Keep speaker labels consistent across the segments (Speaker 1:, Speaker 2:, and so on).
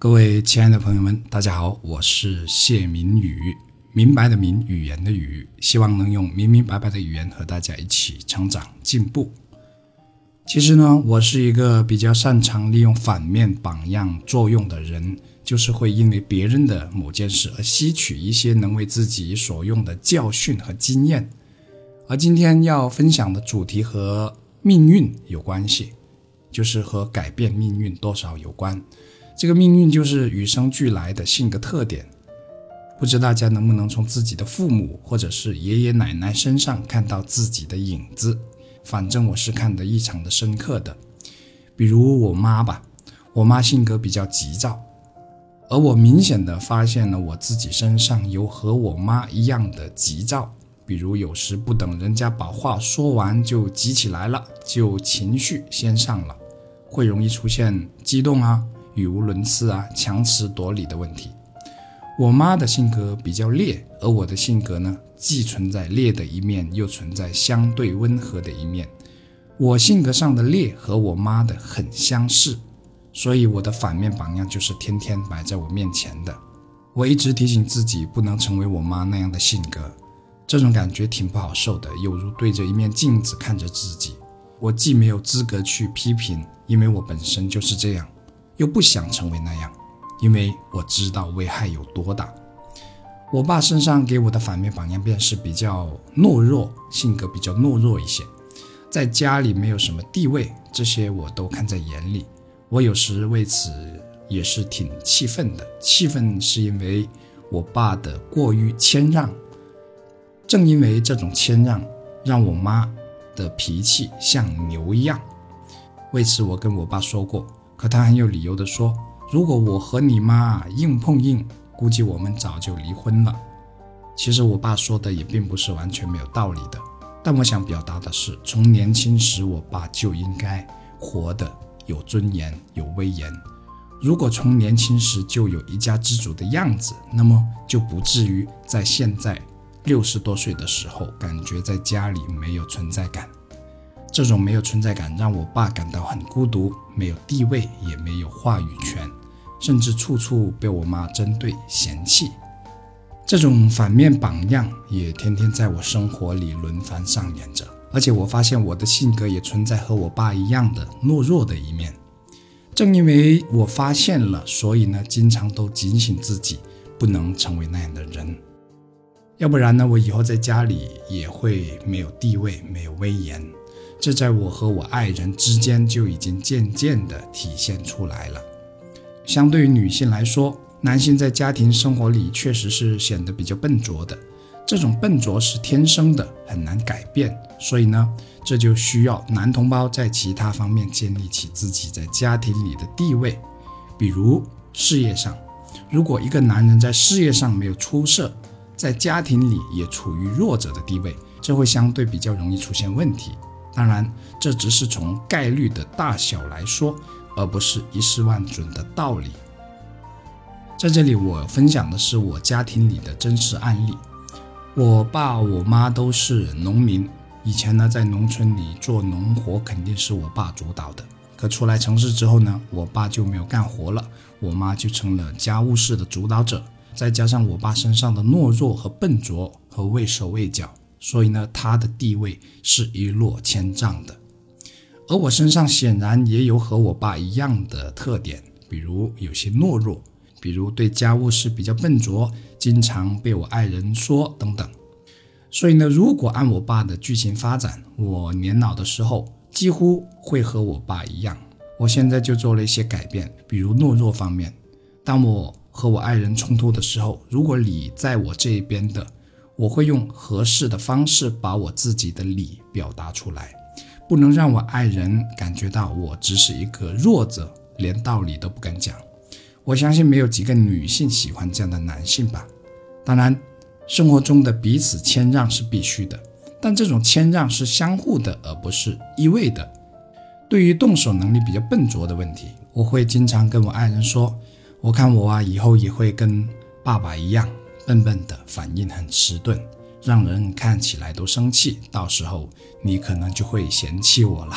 Speaker 1: 各位亲爱的朋友们，大家好，我是谢明宇，明白的明，语言的语，希望能用明明白白的语言和大家一起成长进步。其实呢，我是一个比较擅长利用反面榜样作用的人，就是会因为别人的某件事而吸取一些能为自己所用的教训和经验。而今天要分享的主题和命运有关系，就是和改变命运多少有关。这个命运就是与生俱来的性格特点，不知大家能不能从自己的父母或者是爷爷奶奶身上看到自己的影子？反正我是看得异常的深刻的。比如我妈吧，我妈性格比较急躁，而我明显的发现了我自己身上有和我妈一样的急躁。比如有时不等人家把话说完就急起来了，就情绪先上了，会容易出现激动啊。语无伦次啊，强词夺理的问题。我妈的性格比较烈，而我的性格呢，既存在烈的一面，又存在相对温和的一面。我性格上的烈和我妈的很相似，所以我的反面榜样就是天天摆在我面前的。我一直提醒自己不能成为我妈那样的性格，这种感觉挺不好受的，有如对着一面镜子看着自己。我既没有资格去批评，因为我本身就是这样。又不想成为那样，因为我知道危害有多大。我爸身上给我的反面榜样便是比较懦弱，性格比较懦弱一些，在家里没有什么地位，这些我都看在眼里。我有时为此也是挺气愤的，气愤是因为我爸的过于谦让。正因为这种谦让，让我妈的脾气像牛一样。为此，我跟我爸说过。可他很有理由地说：“如果我和你妈硬碰硬，估计我们早就离婚了。”其实我爸说的也并不是完全没有道理的，但我想表达的是，从年轻时我爸就应该活得有尊严、有威严。如果从年轻时就有一家之主的样子，那么就不至于在现在六十多岁的时候，感觉在家里没有存在感。这种没有存在感让我爸感到很孤独，没有地位，也没有话语权，甚至处处被我妈针对嫌弃。这种反面榜样也天天在我生活里轮番上演着，而且我发现我的性格也存在和我爸一样的懦弱的一面。正因为我发现了，所以呢，经常都警醒自己，不能成为那样的人。要不然呢，我以后在家里也会没有地位，没有威严。这在我和我爱人之间就已经渐渐地体现出来了。相对于女性来说，男性在家庭生活里确实是显得比较笨拙的。这种笨拙是天生的，很难改变。所以呢，这就需要男同胞在其他方面建立起自己在家庭里的地位，比如事业上。如果一个男人在事业上没有出色，在家庭里也处于弱者的地位，这会相对比较容易出现问题。当然，这只是从概率的大小来说，而不是一试万准的道理。在这里，我分享的是我家庭里的真实案例。我爸、我妈都是农民，以前呢，在农村里做农活肯定是我爸主导的。可出来城市之后呢，我爸就没有干活了，我妈就成了家务事的主导者。再加上我爸身上的懦弱和笨拙和畏手畏脚。所以呢，他的地位是一落千丈的，而我身上显然也有和我爸一样的特点，比如有些懦弱，比如对家务事比较笨拙，经常被我爱人说等等。所以呢，如果按我爸的剧情发展，我年老的时候几乎会和我爸一样。我现在就做了一些改变，比如懦弱方面，当我和我爱人冲突的时候，如果你在我这一边的。我会用合适的方式把我自己的理表达出来，不能让我爱人感觉到我只是一个弱者，连道理都不敢讲。我相信没有几个女性喜欢这样的男性吧。当然，生活中的彼此谦让是必须的，但这种谦让是相互的，而不是一味的。对于动手能力比较笨拙的问题，我会经常跟我爱人说：“我看我啊，以后也会跟爸爸一样。”笨笨的，反应很迟钝，让人看起来都生气。到时候你可能就会嫌弃我了。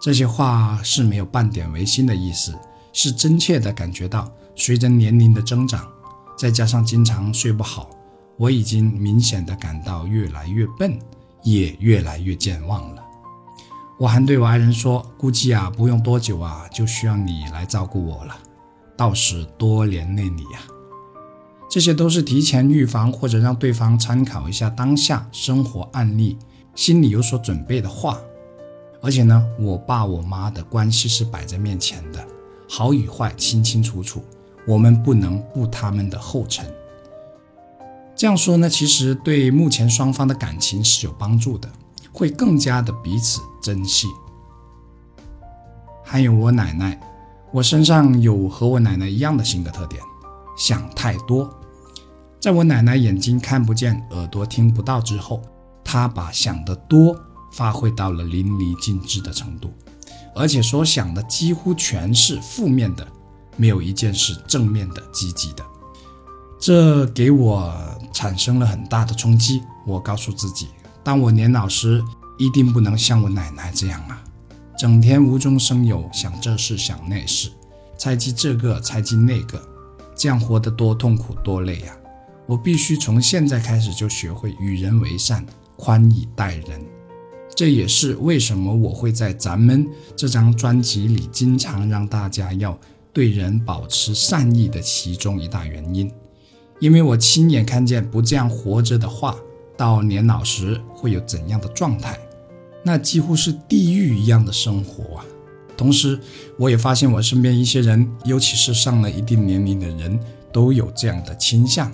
Speaker 1: 这些话是没有半点违心的意思，是真切的感觉到，随着年龄的增长，再加上经常睡不好，我已经明显的感到越来越笨，也越来越健忘了。我还对我爱人说：“估计啊，不用多久啊，就需要你来照顾我了，到时多连累你呀。”这些都是提前预防或者让对方参考一下当下生活案例，心里有所准备的话。而且呢，我爸我妈的关系是摆在面前的，好与坏清清楚楚，我们不能步他们的后尘。这样说呢，其实对目前双方的感情是有帮助的，会更加的彼此珍惜。还有我奶奶，我身上有和我奶奶一样的性格特点，想太多。在我奶奶眼睛看不见、耳朵听不到之后，她把想得多。发挥到了淋漓尽致的程度，而且所想的几乎全是负面的，没有一件是正面的、积极的。这给我产生了很大的冲击。我告诉自己，当我年老时，一定不能像我奶奶这样啊，整天无中生有，想这事想那事，猜忌这个猜忌那个，这样活得多痛苦多累呀！我必须从现在开始就学会与人为善，宽以待人。这也是为什么我会在咱们这张专辑里经常让大家要对人保持善意的其中一大原因，因为我亲眼看见不这样活着的话，到年老时会有怎样的状态，那几乎是地狱一样的生活啊！同时，我也发现我身边一些人，尤其是上了一定年龄的人，都有这样的倾向，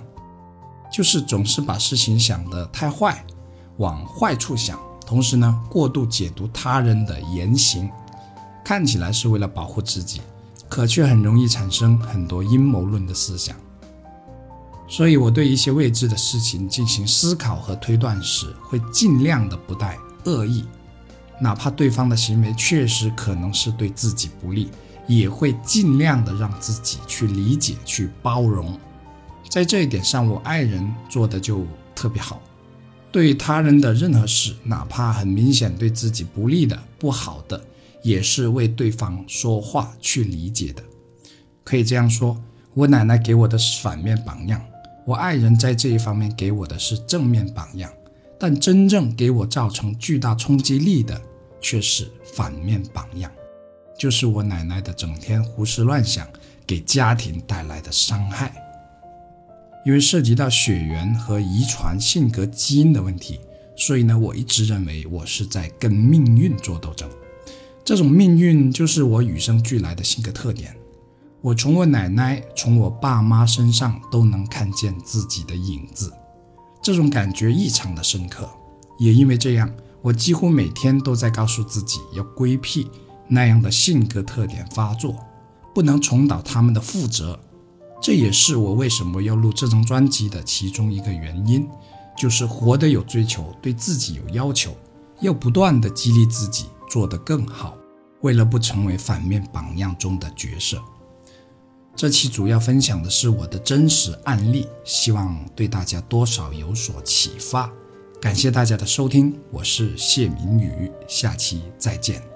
Speaker 1: 就是总是把事情想得太坏，往坏处想。同时呢，过度解读他人的言行，看起来是为了保护自己，可却很容易产生很多阴谋论的思想。所以，我对一些未知的事情进行思考和推断时，会尽量的不带恶意，哪怕对方的行为确实可能是对自己不利，也会尽量的让自己去理解、去包容。在这一点上，我爱人做的就特别好。对他人的任何事，哪怕很明显对自己不利的、不好的，也是为对方说话去理解的。可以这样说，我奶奶给我的是反面榜样，我爱人在这一方面给我的是正面榜样。但真正给我造成巨大冲击力的，却是反面榜样，就是我奶奶的整天胡思乱想，给家庭带来的伤害。因为涉及到血缘和遗传、性格基因的问题，所以呢，我一直认为我是在跟命运做斗争。这种命运就是我与生俱来的性格特点。我从我奶奶、从我爸妈身上都能看见自己的影子，这种感觉异常的深刻。也因为这样，我几乎每天都在告诉自己要规避那样的性格特点发作，不能重蹈他们的覆辙。这也是我为什么要录这张专辑的其中一个原因，就是活得有追求，对自己有要求，要不断的激励自己做得更好，为了不成为反面榜样中的角色。这期主要分享的是我的真实案例，希望对大家多少有所启发。感谢大家的收听，我是谢明宇，下期再见。